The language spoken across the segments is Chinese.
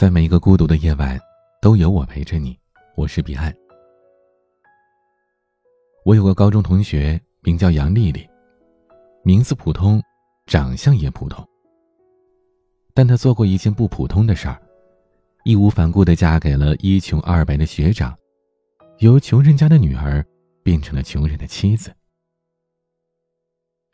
在每一个孤独的夜晚，都有我陪着你。我是彼岸。我有个高中同学，名叫杨丽丽，名字普通，长相也普通。但她做过一件不普通的事儿，义无反顾的嫁给了一穷二白的学长，由穷人家的女儿变成了穷人的妻子。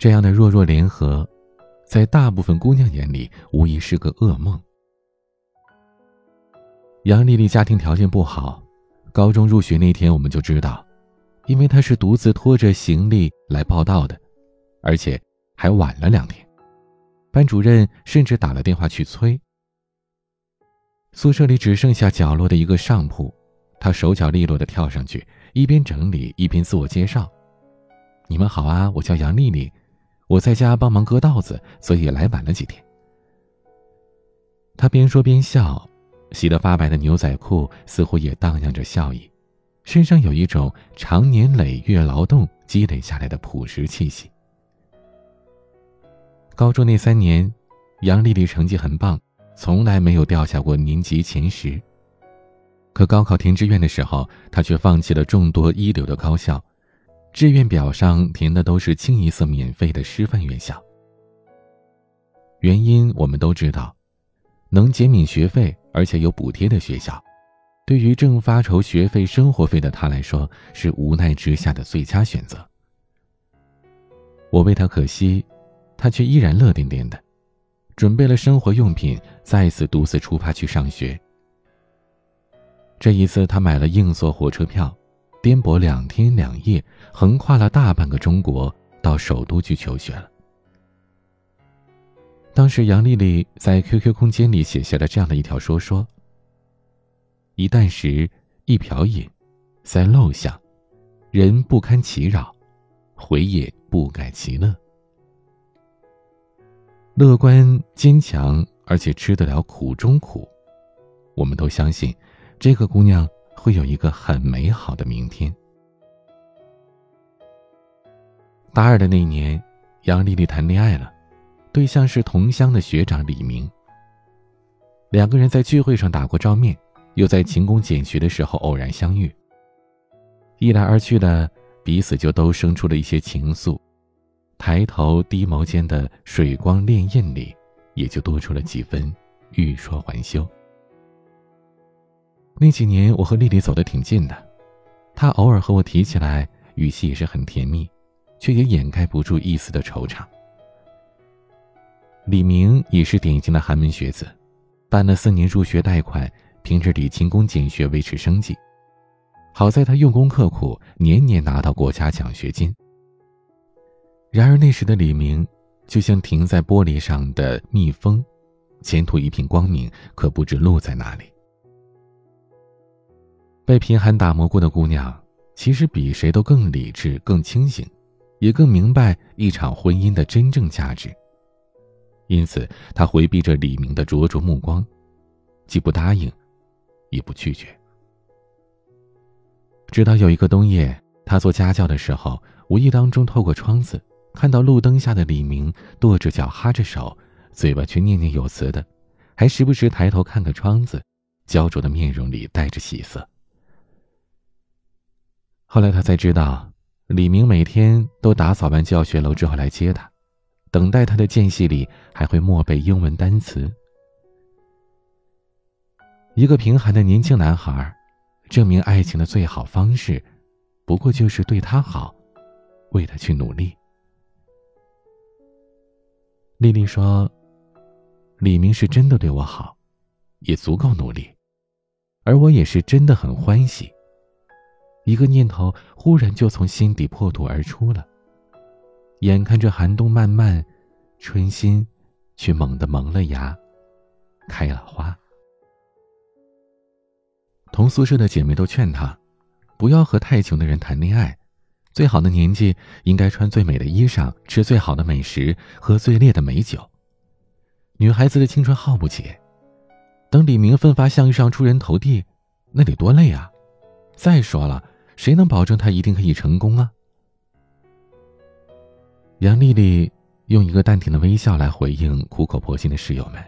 这样的弱弱联合，在大部分姑娘眼里，无疑是个噩梦。杨丽丽家庭条件不好，高中入学那天我们就知道，因为她是独自拖着行李来报道的，而且还晚了两天。班主任甚至打了电话去催。宿舍里只剩下角落的一个上铺，她手脚利落的跳上去，一边整理一边自我介绍：“你们好啊，我叫杨丽丽，我在家帮忙割稻子，所以来晚了几天。”她边说边笑。洗得发白的牛仔裤似乎也荡漾着笑意，身上有一种长年累月劳动积累下来的朴实气息。高中那三年，杨丽丽成绩很棒，从来没有掉下过年级前十。可高考填志愿的时候，她却放弃了众多一流的高校，志愿表上填的都是清一色免费的师范院校。原因我们都知道。能减免学费而且有补贴的学校，对于正发愁学费、生活费的他来说，是无奈之下的最佳选择。我为他可惜，他却依然乐颠颠的，准备了生活用品，再次独自出发去上学。这一次，他买了硬座火车票，颠簸两天两夜，横跨了大半个中国，到首都去求学了。当时，杨丽丽在 QQ 空间里写下了这样的一条说说：“一箪食，一瓢饮，在陋巷，人不堪其扰，回也不改其乐。乐观坚强，而且吃得了苦中苦。我们都相信，这个姑娘会有一个很美好的明天。”大二的那一年，杨丽丽谈恋爱了。对象是同乡的学长李明。两个人在聚会上打过照面，又在勤工俭学的时候偶然相遇。一来二去的，彼此就都生出了一些情愫，抬头低眸间的水光潋滟里，也就多出了几分欲说还休。那几年，我和丽丽走得挺近的，她偶尔和我提起来，语气也是很甜蜜，却也掩盖不住一丝的惆怅。李明也是典型的寒门学子，办了四年入学贷款，平日里勤工俭学维持生计。好在他用功刻苦，年年拿到国家奖学金。然而那时的李明，就像停在玻璃上的蜜蜂，前途一片光明，可不知路在哪里。被贫寒打磨过的姑娘，其实比谁都更理智、更清醒，也更明白一场婚姻的真正价值。因此，他回避着李明的灼灼目光，既不答应，也不拒绝。直到有一个冬夜，他做家教的时候，无意当中透过窗子看到路灯下的李明跺着脚、哈着手，嘴巴却念念有词的，还时不时抬头看看窗子，焦灼的面容里带着喜色。后来他才知道，李明每天都打扫完教学楼之后来接他。等待他的间隙里，还会默背英文单词。一个贫寒的年轻男孩，证明爱情的最好方式，不过就是对他好，为他去努力。丽丽说：“李明是真的对我好，也足够努力，而我也是真的很欢喜。”一个念头忽然就从心底破土而出了。眼看着寒冬漫漫，春心却猛地萌了芽，开了花。同宿舍的姐妹都劝她，不要和太穷的人谈恋爱，最好的年纪应该穿最美的衣裳，吃最好的美食，喝最烈的美酒。女孩子的青春耗不起，等李明奋发向上、出人头地，那得多累啊！再说了，谁能保证他一定可以成功啊？杨丽丽用一个淡定的微笑来回应苦口婆心的室友们，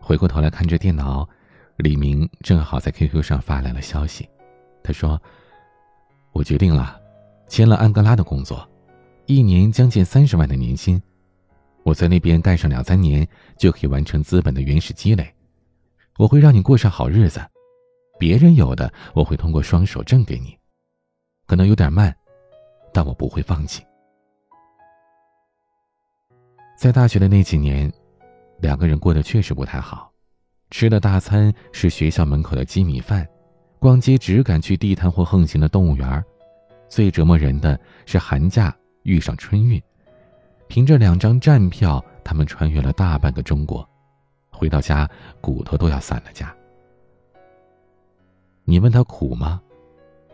回过头来看着电脑，李明正好在 QQ 上发来了消息，他说：“我决定了，签了安哥拉的工作，一年将近三十万的年薪，我在那边干上两三年就可以完成资本的原始积累，我会让你过上好日子，别人有的我会通过双手挣给你，可能有点慢，但我不会放弃。”在大学的那几年，两个人过得确实不太好。吃的大餐是学校门口的鸡米饭，逛街只敢去地摊或横行的动物园最折磨人的是寒假遇上春运，凭着两张站票，他们穿越了大半个中国，回到家骨头都要散了架。你问他苦吗？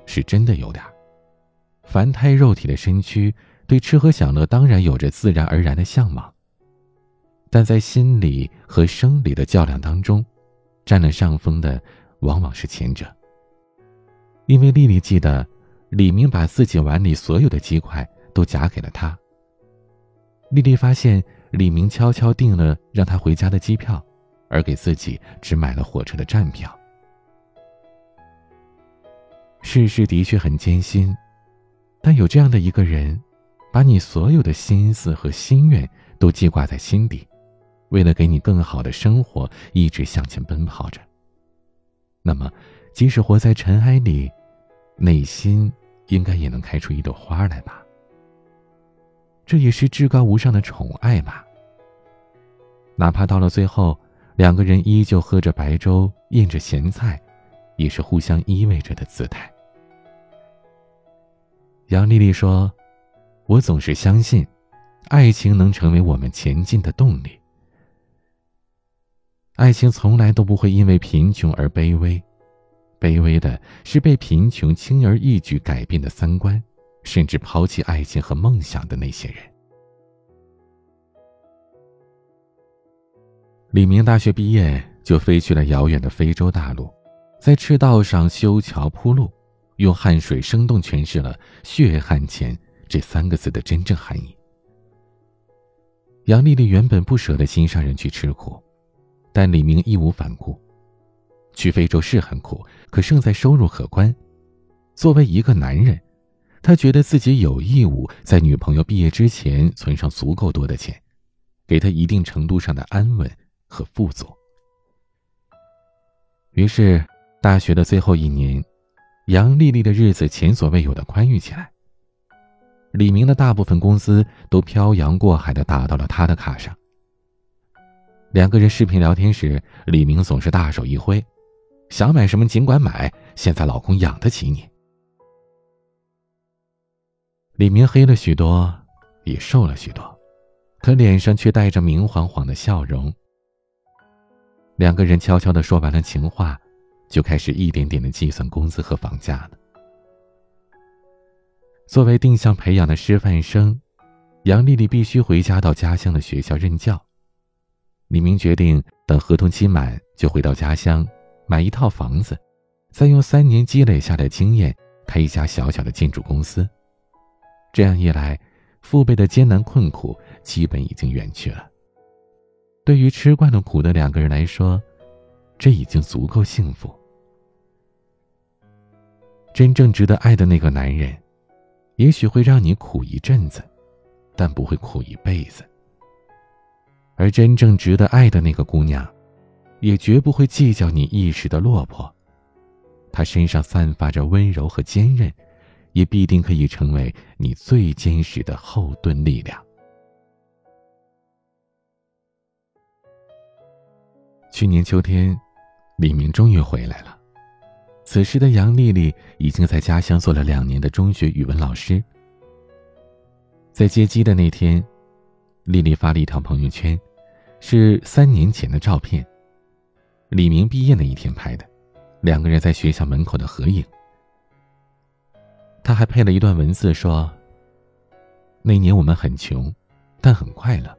是真的有点凡胎肉体的身躯。对吃喝享乐当然有着自然而然的向往，但在心理和生理的较量当中，占了上风的往往是前者。因为丽丽记得，李明把自己碗里所有的鸡块都夹给了她。丽丽发现李明悄悄订了让她回家的机票，而给自己只买了火车的站票。世事的确很艰辛，但有这样的一个人。把你所有的心思和心愿都记挂在心底，为了给你更好的生活，一直向前奔跑着。那么，即使活在尘埃里，内心应该也能开出一朵花来吧？这也是至高无上的宠爱吧。哪怕到了最后，两个人依旧喝着白粥，咽着咸菜，也是互相依偎着的姿态。杨丽丽说。我总是相信，爱情能成为我们前进的动力。爱情从来都不会因为贫穷而卑微，卑微的是被贫穷轻而易举改变的三观，甚至抛弃爱情和梦想的那些人。李明大学毕业就飞去了遥远的非洲大陆，在赤道上修桥铺路，用汗水生动诠释了“血汗钱”。这三个字的真正含义。杨丽丽原本不舍得心上人去吃苦，但李明义无反顾。去非洲是很苦，可胜在收入可观。作为一个男人，他觉得自己有义务在女朋友毕业之前存上足够多的钱，给她一定程度上的安稳和富足。于是，大学的最后一年，杨丽丽的日子前所未有的宽裕起来。李明的大部分工资都漂洋过海的打到了他的卡上。两个人视频聊天时，李明总是大手一挥，想买什么尽管买，现在老公养得起你。李明黑了许多，也瘦了许多，可脸上却带着明晃晃的笑容。两个人悄悄的说完了情话，就开始一点点的计算工资和房价了。作为定向培养的师范生，杨丽丽必须回家到家乡的学校任教。李明决定等合同期满就回到家乡，买一套房子，再用三年积累下的经验开一家小小的建筑公司。这样一来，父辈的艰难困苦基本已经远去了。对于吃惯了苦的两个人来说，这已经足够幸福。真正值得爱的那个男人。也许会让你苦一阵子，但不会苦一辈子。而真正值得爱的那个姑娘，也绝不会计较你一时的落魄。她身上散发着温柔和坚韧，也必定可以成为你最坚实的后盾力量。去年秋天，李明终于回来了。此时的杨丽丽已经在家乡做了两年的中学语文老师。在接机的那天，丽丽发了一条朋友圈，是三年前的照片。李明毕业那一天拍的，两个人在学校门口的合影。他还配了一段文字说：“那年我们很穷，但很快乐；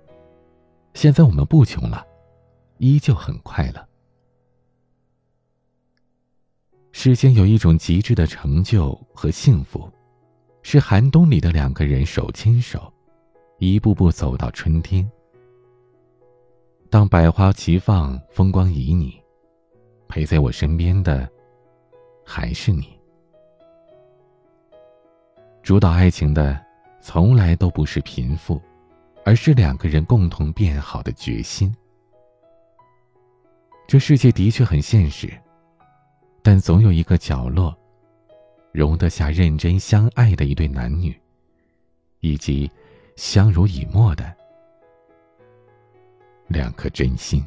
现在我们不穷了，依旧很快乐。”世间有一种极致的成就和幸福，是寒冬里的两个人手牵手，一步步走到春天。当百花齐放，风光旖旎，陪在我身边的还是你。主导爱情的，从来都不是贫富，而是两个人共同变好的决心。这世界的确很现实，但总有一个角落，容得下认真相爱的一对男女，以及相濡以沫的两颗真心。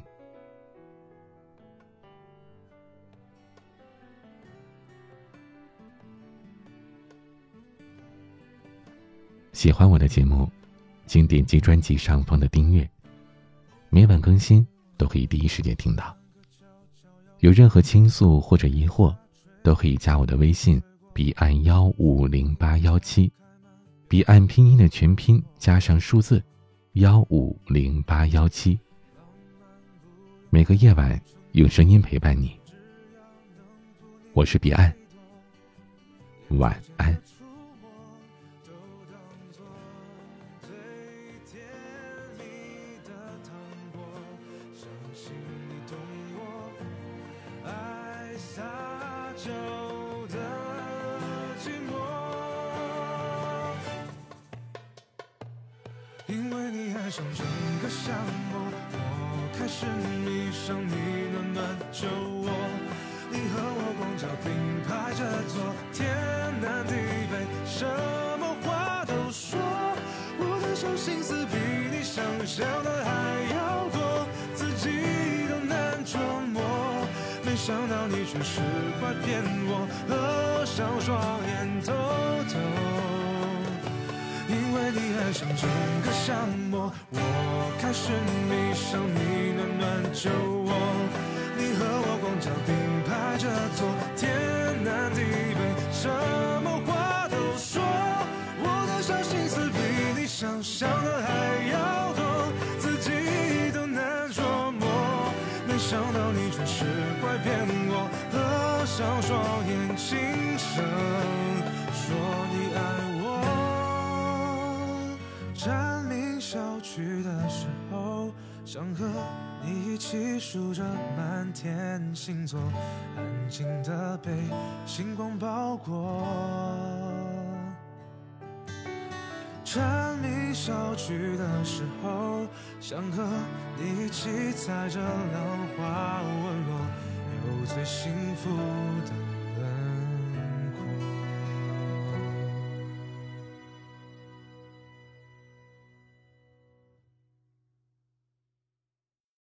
喜欢我的节目，请点击专辑上方的订阅，每晚更新都可以第一时间听到。有任何倾诉或者疑惑，都可以加我的微信：彼岸幺五零八幺七，彼岸拼音的全拼加上数字幺五零八幺七。每个夜晚用声音陪伴你，我是彼岸，晚安。因为你爱上整个夏末，我开始迷上你暖暖酒窝。你和我光脚并排着坐，天南地北，什么话都说。我的小心思比你想象的还要多，自己都难琢磨。没想到你却是会骗我，合上双眼偷偷。因为你爱上整个夏末，我开始迷上你暖暖酒窝。你和我光脚并排着坐，天南地北，什么话都说。我的小心思比你想象的还要多，自己都难琢磨。没想到你却是会骗我，合上双眼轻声天星座，安静的被星光包裹。蝉鸣消去的时候，想和你一起踩着浪花温柔，有最幸福的。